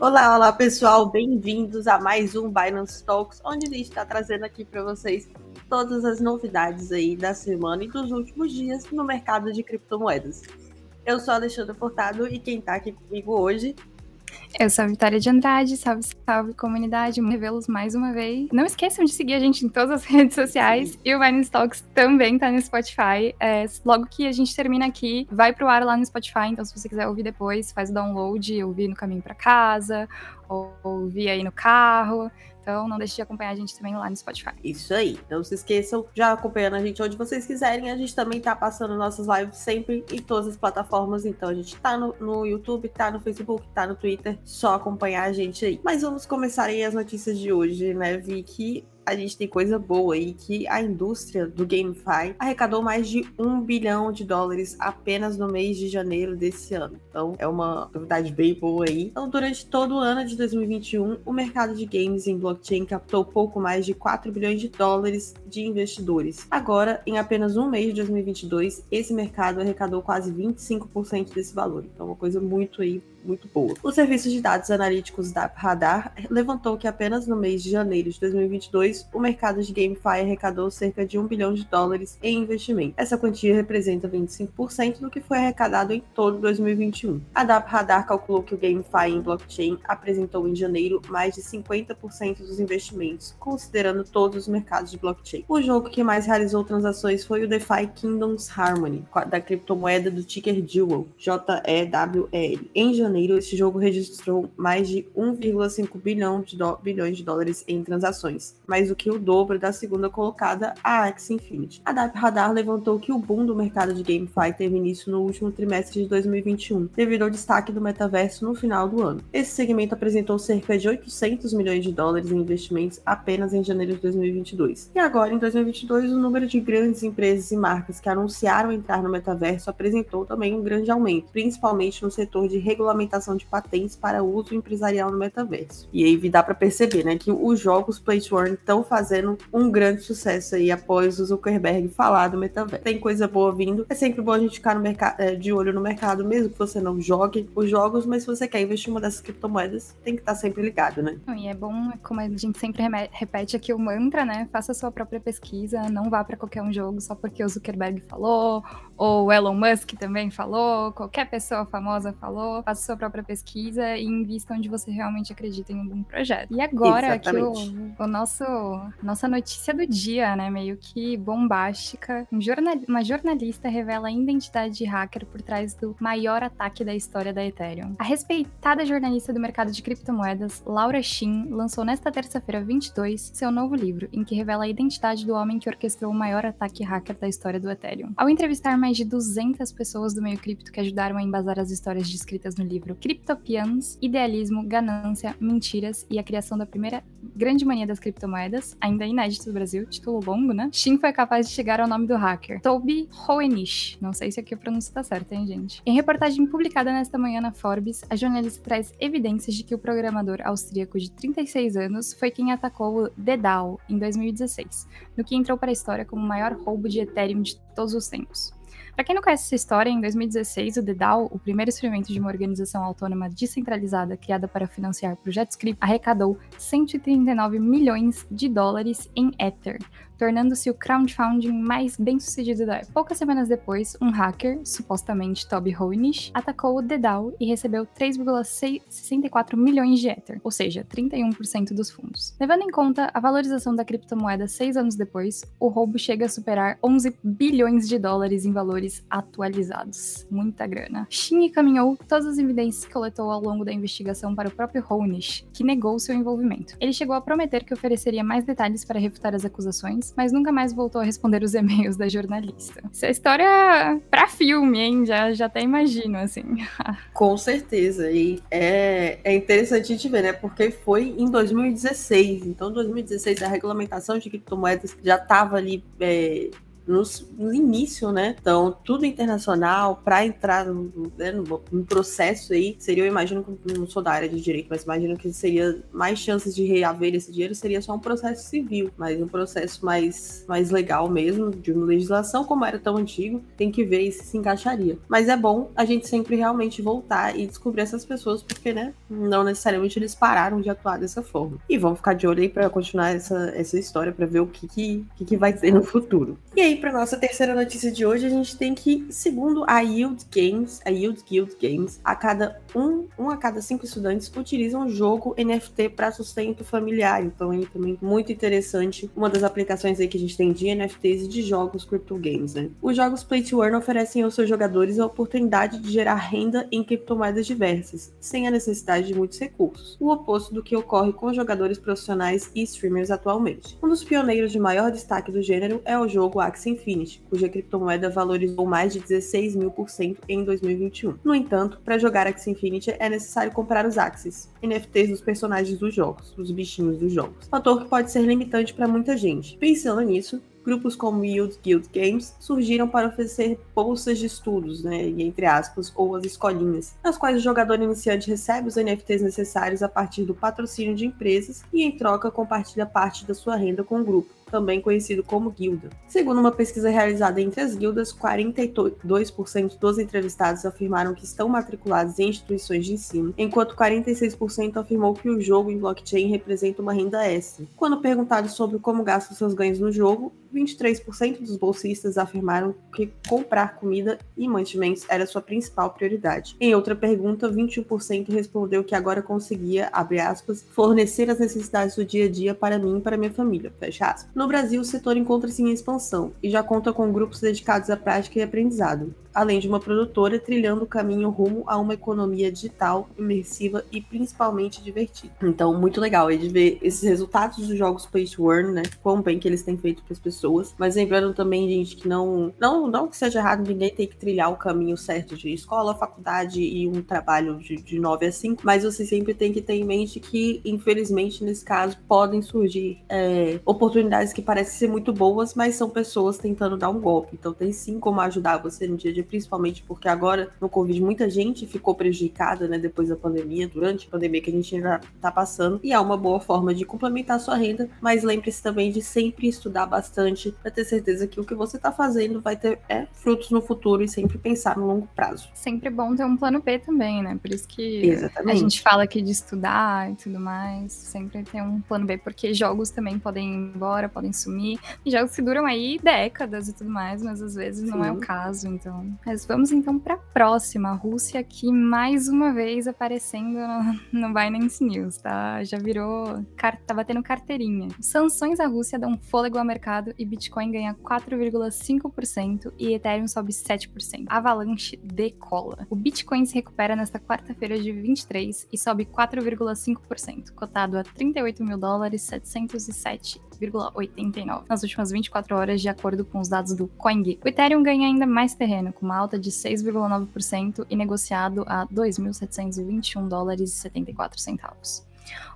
Olá, olá pessoal, bem-vindos a mais um Binance Talks, onde a gente está trazendo aqui para vocês todas as novidades aí da semana e dos últimos dias no mercado de criptomoedas. Eu sou a Portado e quem está aqui comigo hoje eu sou a Vitória de Andrade, salve, salve comunidade, revê-los mais uma vez. Não esqueçam de seguir a gente em todas as redes sociais e o Vine Talks também tá no Spotify. É, logo que a gente termina aqui, vai pro ar lá no Spotify, então se você quiser ouvir depois, faz o download, ouvir no caminho para casa, ou ouvir aí no carro. Então não deixe de acompanhar a gente também lá no Spotify. Isso aí. Não se esqueçam, já acompanhando a gente onde vocês quiserem. A gente também tá passando nossas lives sempre em todas as plataformas. Então a gente tá no, no YouTube, tá no Facebook, tá no Twitter. Só acompanhar a gente aí. Mas vamos começar aí as notícias de hoje, né, Vicky? A gente tem coisa boa aí que a indústria do GameFi arrecadou mais de um bilhão de dólares apenas no mês de janeiro desse ano. Então é uma novidade bem boa aí. Então, durante todo o ano de 2021, o mercado de games em blockchain captou pouco mais de 4 bilhões de dólares de investidores. Agora, em apenas um mês de 2022, esse mercado arrecadou quase 25% desse valor. Então, uma coisa muito aí muito boa. O serviço de dados analíticos da Radar levantou que apenas no mês de janeiro de 2022, o mercado de GameFi arrecadou cerca de 1 bilhão de dólares em investimento. Essa quantia representa 25% do que foi arrecadado em todo 2021. A DAP Radar calculou que o GameFi em blockchain apresentou em janeiro mais de 50% dos investimentos, considerando todos os mercados de blockchain. O jogo que mais realizou transações foi o DeFi Kingdoms Harmony, da criptomoeda do ticker Jewel, J-E-W-L. Em janeiro, janeiro, esse jogo registrou mais de 1,5 bilhão de bilhões de dólares em transações, mais do que o dobro da segunda colocada, a Axie Infinity. A DAP Radar levantou que o boom do mercado de GameFi teve início no último trimestre de 2021, devido ao destaque do metaverso no final do ano. Esse segmento apresentou cerca de 800 milhões de dólares em investimentos apenas em janeiro de 2022. E agora, em 2022, o número de grandes empresas e marcas que anunciaram entrar no metaverso apresentou também um grande aumento, principalmente no setor de regulamentação regulamentação de patentes para uso empresarial no metaverso. E aí dá para perceber, né, que os jogos Play to Earn estão fazendo um grande sucesso aí após o Zuckerberg falar do metaverso. Tem coisa boa vindo. É sempre bom a gente ficar é, de olho no mercado, mesmo que você não jogue os jogos, mas se você quer investir em uma dessas criptomoedas, tem que estar sempre ligado, né? E é bom, como a gente sempre repete aqui o mantra, né? Faça sua própria pesquisa, não vá para qualquer um jogo só porque o Zuckerberg falou, ou o Elon Musk também falou, qualquer pessoa famosa falou. Faça sua própria pesquisa e invista onde você realmente acredita em algum projeto. E agora que o, o, nosso nossa notícia do dia, né, meio que bombástica, um jornal, uma jornalista revela a identidade de hacker por trás do maior ataque da história da Ethereum. A respeitada jornalista do mercado de criptomoedas, Laura Shin, lançou nesta terça-feira 22 seu novo livro, em que revela a identidade do homem que orquestrou o maior ataque hacker da história do Ethereum. Ao entrevistar mais de 200 pessoas do meio cripto que ajudaram a embasar as histórias descritas no livro, livro Criptopians, Idealismo, Ganância, Mentiras e a Criação da Primeira Grande Mania das Criptomoedas, ainda inédito do Brasil, título longo, né? Shin foi capaz de chegar ao nome do hacker, Toby Hoenish. Não sei se aqui a pronúncia tá certa, hein, gente? Em reportagem publicada nesta manhã na Forbes, a jornalista traz evidências de que o programador austríaco de 36 anos foi quem atacou o The DAO em 2016, no que entrou para a história como o maior roubo de Ethereum de todos os tempos. Para quem não conhece essa história, em 2016, o DDAO, o primeiro experimento de uma organização autônoma descentralizada criada para financiar projetos cripto, arrecadou 139 milhões de dólares em Ether, tornando-se o crowdfunding mais bem sucedido da época. Poucas semanas depois, um hacker, supostamente Toby Hoenish, atacou o DAO e recebeu 3,64 milhões de Ether, ou seja, 31% dos fundos. Levando em conta a valorização da criptomoeda seis anos depois, o roubo chega a superar 11 bilhões de dólares em valores atualizados. Muita grana. Shin encaminhou todas as evidências que coletou ao longo da investigação para o próprio Hoenish, que negou seu envolvimento. Ele chegou a prometer que ofereceria mais detalhes para refutar as acusações, mas nunca mais voltou a responder os e-mails da jornalista. Isso é história pra filme, hein? Já, já até imagino, assim. Com certeza. E é, é interessante gente ver, né? Porque foi em 2016. Então, em 2016, a regulamentação de criptomoedas já estava ali. É, no início, né? Então, tudo internacional, para entrar no, né, no, no, processo aí, seria, eu imagino, não sou da área de direito, mas imagino que seria mais chances de reaver esse dinheiro, seria só um processo civil, mas um processo mais, mais legal mesmo, de uma legislação, como era tão antigo, tem que ver se se encaixaria. Mas é bom a gente sempre realmente voltar e descobrir essas pessoas, porque, né, não necessariamente eles pararam de atuar dessa forma. E vamos ficar de olho aí para continuar essa, essa história, para ver o que, que, que, que vai ter no futuro. E aí, para nossa terceira notícia de hoje, a gente tem que, segundo a Yield Games, a Yield Guild Games, a cada um, um a cada cinco estudantes utilizam o jogo NFT para sustento familiar. Então, é também muito interessante. Uma das aplicações aí que a gente tem de NFTs e de jogos crypto games, né? Os jogos Play to Earn oferecem aos seus jogadores a oportunidade de gerar renda em criptomoedas diversas, sem a necessidade de muitos recursos. O oposto do que ocorre com jogadores profissionais e streamers atualmente. Um dos pioneiros de maior destaque do gênero é o jogo Axie Infinity, cuja criptomoeda valorizou mais de 16 mil por cento em 2021. No entanto, para jogar Axie Infinity é necessário comprar os Axies, NFTs dos personagens dos jogos, os bichinhos dos jogos. Fator que pode ser limitante para muita gente. Pensando nisso, grupos como Yield Guild Games surgiram para oferecer bolsas de estudos, né, entre aspas, ou as escolinhas, nas quais o jogador iniciante recebe os NFTs necessários a partir do patrocínio de empresas e, em troca, compartilha parte da sua renda com o grupo também conhecido como guilda. Segundo uma pesquisa realizada entre as guildas, 42% dos entrevistados afirmaram que estão matriculados em instituições de ensino, enquanto 46% afirmou que o jogo em blockchain representa uma renda extra. Quando perguntado sobre como gastam seus ganhos no jogo, 23% dos bolsistas afirmaram que comprar comida e mantimentos era sua principal prioridade. Em outra pergunta, 21% respondeu que agora conseguia, abre aspas, fornecer as necessidades do dia a dia para mim e para minha família, fecha aspas. No Brasil, o setor encontra-se em expansão e já conta com grupos dedicados à prática e aprendizado além de uma produtora trilhando o caminho rumo a uma economia digital, imersiva e principalmente divertida. Então, muito legal aí de ver esses resultados dos jogos to Earn, né? Quão bem que eles têm feito para as pessoas. Mas lembrando também, gente, que não, não, não que seja errado ninguém ter que trilhar o caminho certo de escola, faculdade e um trabalho de, de 9 a 5, mas você sempre tem que ter em mente que, infelizmente, nesse caso, podem surgir é, oportunidades que parecem ser muito boas, mas são pessoas tentando dar um golpe. Então, tem sim como ajudar você no dia de principalmente porque agora no Covid muita gente ficou prejudicada, né, depois da pandemia, durante a pandemia que a gente ainda tá passando, e é uma boa forma de complementar a sua renda, mas lembre-se também de sempre estudar bastante para ter certeza que o que você tá fazendo vai ter é, frutos no futuro e sempre pensar no longo prazo. Sempre bom ter um plano B também, né? Por isso que Exatamente. a gente fala aqui de estudar e tudo mais, sempre ter um plano B, porque jogos também podem ir embora, podem sumir, e jogos que duram aí décadas e tudo mais, mas às vezes Sim. não é o caso, então mas vamos então para a próxima. A Rússia aqui mais uma vez aparecendo no, no Binance News, tá? Já virou. Car, tá batendo carteirinha. Sanções à Rússia dão fôlego ao mercado e Bitcoin ganha 4,5% e Ethereum sobe 7%. Avalanche decola. O Bitcoin se recupera nesta quarta-feira de 23 e sobe 4,5%, cotado a 38 mil dólares 707 6,89 nas últimas 24 horas, de acordo com os dados do CoinGecko. O Ethereum ganha ainda mais terreno, com uma alta de 6,9% e negociado a 2.721 dólares e 74 centavos.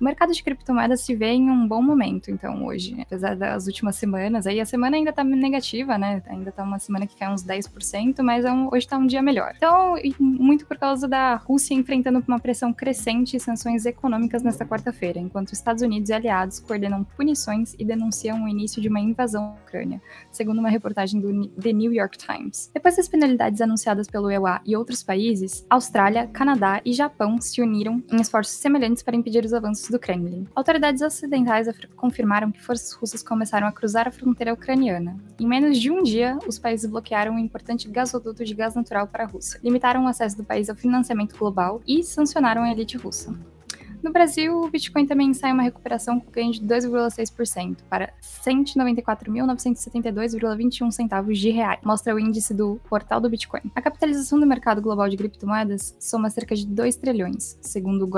O mercado de criptomoedas se vê em um bom momento, então, hoje. Apesar das últimas semanas, aí a semana ainda tá negativa, né? Ainda tá uma semana que cai uns 10%, mas é um, hoje tá um dia melhor. Então, muito por causa da Rússia enfrentando uma pressão crescente e sanções econômicas nesta quarta-feira, enquanto Estados Unidos e aliados coordenam punições e denunciam o início de uma invasão à Ucrânia, segundo uma reportagem do The New York Times. Depois das penalidades anunciadas pelo EUA e outros países, Austrália, Canadá e Japão se uniram em esforços semelhantes para impedir os avanços do Kremlin. Autoridades ocidentais confirmaram que forças russas começaram a cruzar a fronteira ucraniana. Em menos de um dia, os países bloquearam um importante gasoduto de gás natural para a Rússia, limitaram o acesso do país ao financiamento global e sancionaram a elite russa. No Brasil, o Bitcoin também sai uma recuperação com ganho de 2,6% para 194.972,21 centavos de reais, mostra o índice do portal do Bitcoin. A capitalização do mercado global de criptomoedas soma cerca de 2 trilhões, segundo o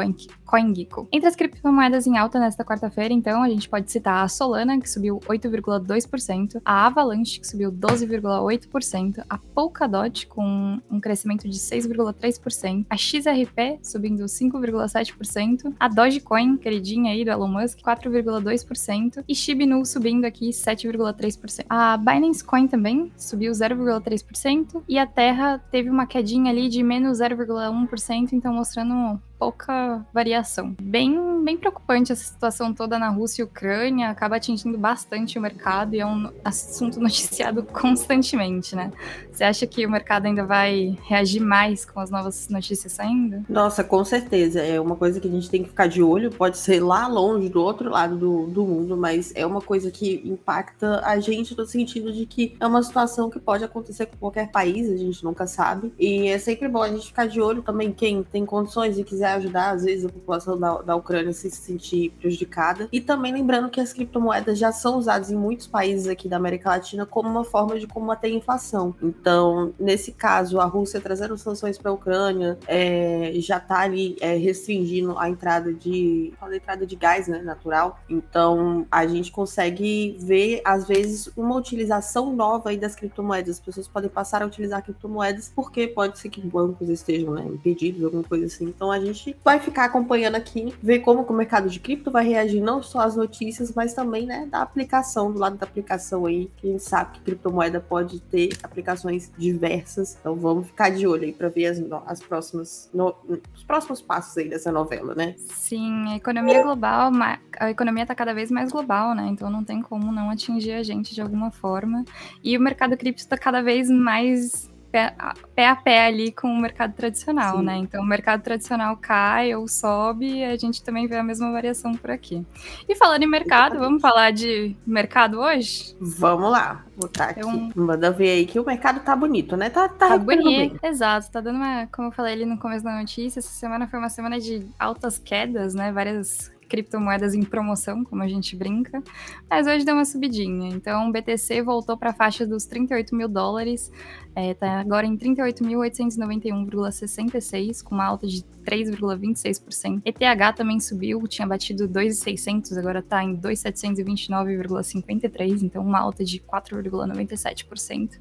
CoinGecko. Entre as criptomoedas em alta nesta quarta-feira, então, a gente pode citar a Solana, que subiu 8,2%, a Avalanche, que subiu 12,8%, a Polkadot, com um crescimento de 6,3%, a XRP, subindo 5,7%, subindo. A Dogecoin, queridinha aí do Elon Musk, 4,2%. E Shiba Inu subindo aqui 7,3%. A Binance Coin também subiu 0,3%. E a Terra teve uma quedinha ali de menos 0,1%, então mostrando pouca variação. Bem, bem preocupante essa situação toda na Rússia e Ucrânia, acaba atingindo bastante o mercado e é um assunto noticiado constantemente, né? Você acha que o mercado ainda vai reagir mais com as novas notícias saindo? Nossa, com certeza. É uma coisa que a gente tem que ficar de olho, pode ser lá longe, do outro lado do, do mundo, mas é uma coisa que impacta a gente no sentido de que é uma situação que pode acontecer com qualquer país, a gente nunca sabe. E é sempre bom a gente ficar de olho também quem tem condições e quiser ajudar, às vezes, a população da, da Ucrânia se sentir prejudicada. E também lembrando que as criptomoedas já são usadas em muitos países aqui da América Latina como uma forma de combater a inflação. Então, nesse caso, a Rússia trazendo sanções para a Ucrânia é, já está ali é, restringindo a entrada de a entrada de gás né, natural. Então, a gente consegue ver, às vezes, uma utilização nova aí das criptomoedas. As pessoas podem passar a utilizar criptomoedas porque pode ser que bancos estejam né, impedidos, alguma coisa assim. Então, a gente gente vai ficar acompanhando aqui, ver como o mercado de cripto vai reagir, não só às notícias, mas também, né, da aplicação, do lado da aplicação aí, que a gente sabe que criptomoeda pode ter aplicações diversas. Então vamos ficar de olho aí para ver as, as próximas, no, os próximos passos aí dessa novela, né? Sim, a economia global, a economia está cada vez mais global, né? Então não tem como não atingir a gente de alguma forma. E o mercado cripto está cada vez mais pé, pé a pé ali com o mercado tradicional, Sim. né? Então o mercado tradicional cai ou sobe e a gente também vê a mesma variação por aqui. E falando em mercado, vamos falar de mercado hoje? Vamos lá, vou botar aqui. Então, Manda ver aí que o mercado tá bonito, né? Tá, tá, tá bonito. Exato, tá dando uma, como eu falei ali no começo da notícia, essa semana foi uma semana de altas quedas, né? Várias criptomoedas em promoção, como a gente brinca, mas hoje deu uma subidinha. Então, o BTC voltou para a faixa dos 38 mil dólares, é, agora em 38.891,66, com uma alta de 3,26%. ETH também subiu, tinha batido 2.600, agora está em 2.729,53, então uma alta de 4,97%.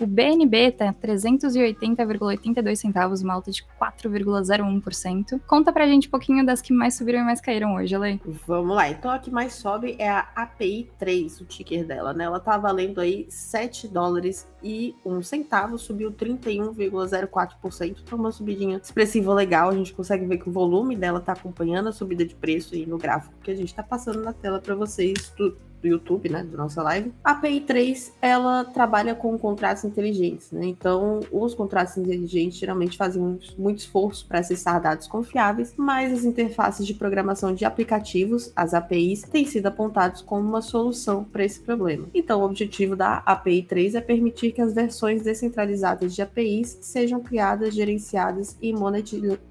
O BNB está 380,82 centavos, uma alta de 4,01%. Conta pra gente um pouquinho das que mais subiram e mais caíram hoje, Ale. Vamos lá. Então a que mais sobe é a API 3, o ticker dela, né? Ela tá valendo aí 7 dólares e 1 centavo, subiu 31,04%. Então uma subidinha expressiva legal. A gente consegue ver que o volume dela tá acompanhando a subida de preço aí no gráfico que a gente tá passando na tela para vocês. Tudo do YouTube, né, da nossa live. A API 3, ela trabalha com contratos inteligentes, né? Então, os contratos inteligentes geralmente fazem muito, muito esforço para acessar dados confiáveis, mas as interfaces de programação de aplicativos, as APIs, têm sido apontados como uma solução para esse problema. Então, o objetivo da API 3 é permitir que as versões descentralizadas de APIs sejam criadas, gerenciadas e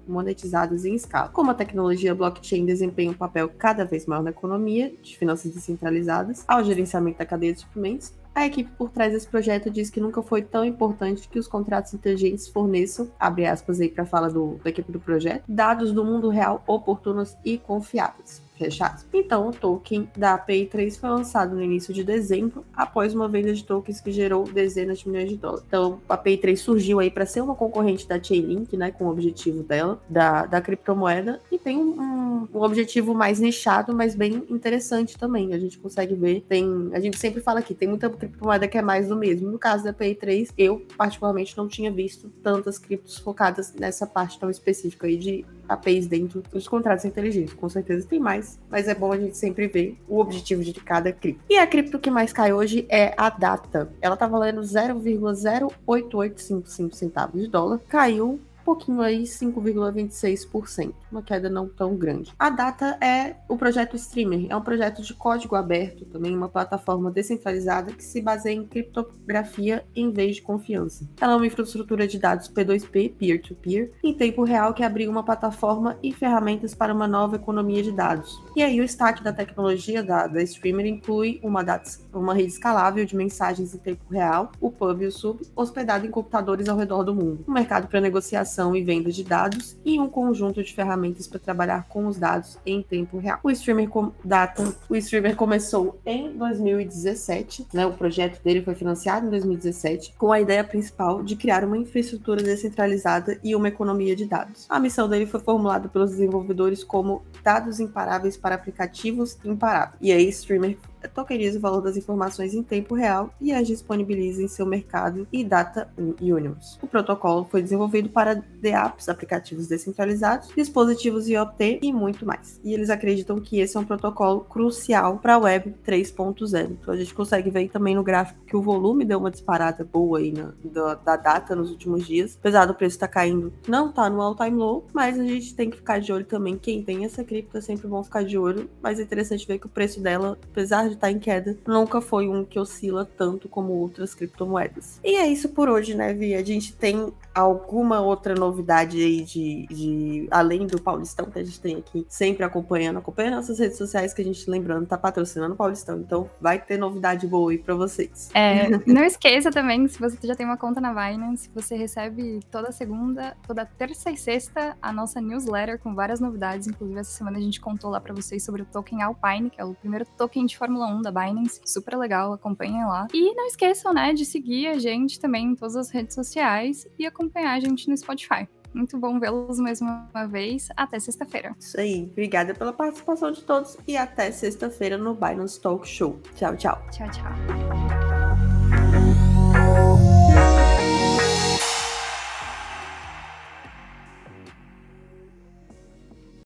monetizadas em escala. Como a tecnologia blockchain desempenha um papel cada vez maior na economia de finanças descentralizadas, ao gerenciamento da cadeia de suprimentos, a equipe por trás desse projeto diz que nunca foi tão importante que os contratos inteligentes forneçam, abre aspas aí para fala do, da equipe do projeto, dados do mundo real oportunos e confiáveis fechados. Então, o token da API 3 foi lançado no início de dezembro, após uma venda de tokens que gerou dezenas de milhões de dólares. Então, a API 3 surgiu aí para ser uma concorrente da Chainlink, né, com o objetivo dela, da, da criptomoeda, e tem um, um, objetivo mais nichado, mas bem interessante também. A gente consegue ver, tem, a gente sempre fala aqui, tem muita criptomoeda que é mais do mesmo. No caso da API 3, eu particularmente não tinha visto tantas criptos focadas nessa parte tão específica aí de APIs dentro dos contratos inteligentes. Com certeza tem mais, mas é bom a gente sempre ver o objetivo de cada cripto. E a cripto que mais cai hoje é a Data. Ela tá valendo 0,0885 centavos de dólar. Caiu pouquinho aí, 5,26%, uma queda não tão grande. A Data é o projeto Streamer, é um projeto de código aberto, também uma plataforma descentralizada que se baseia em criptografia em vez de confiança. Ela é uma infraestrutura de dados P2P, peer-to-peer, -peer, em tempo real que abriga uma plataforma e ferramentas para uma nova economia de dados. E aí o destaque da tecnologia da, da Streamer inclui uma, uma rede escalável de mensagens em tempo real, o Pub e o Sub, hospedado em computadores ao redor do mundo. Um mercado para negociação e venda de dados e um conjunto de ferramentas para trabalhar com os dados em tempo real. O streamer data, o streamer começou em 2017, né? O projeto dele foi financiado em 2017 com a ideia principal de criar uma infraestrutura descentralizada e uma economia de dados. A missão dele foi formulada pelos desenvolvedores como dados imparáveis para aplicativos imparáveis. E aí, streamer tokeniza o valor das informações em tempo real e as disponibiliza em seu mercado e data unions. O protocolo foi desenvolvido para DApps, aplicativos descentralizados, dispositivos IoT e muito mais. E eles acreditam que esse é um protocolo crucial para a Web 3.0. Então a gente consegue ver também no gráfico que o volume deu uma disparada boa aí na, da, da data nos últimos dias. Apesar do preço estar tá caindo, não está no all-time low, mas a gente tem que ficar de olho também. Quem tem essa cripto é sempre bom ficar de olho, mas é interessante ver que o preço dela, apesar de estar tá em queda, nunca foi um que oscila tanto como outras criptomoedas. E é isso por hoje, né, Vi? A gente tem alguma outra novidade aí de, de além do Paulistão que a gente tem aqui, sempre acompanhando, acompanhando nossas redes sociais que a gente, lembrando, tá patrocinando o Paulistão. Então vai ter novidade boa aí pra vocês. É, não esqueça também, se você já tem uma conta na Binance, você recebe toda segunda, toda terça e sexta a nossa newsletter com várias novidades. Inclusive, essa semana a gente contou lá pra vocês sobre o token Alpine, que é o primeiro token de Fórmula 1 da Binance. Super legal, acompanhem lá. E não esqueçam, né, de seguir a gente também em todas as redes sociais e acompanhar a gente no Spotify. Muito bom vê-los mais uma vez. Até sexta-feira. Isso aí. Obrigada pela participação de todos e até sexta-feira no Binance Talk Show. Tchau, tchau. Tchau, tchau.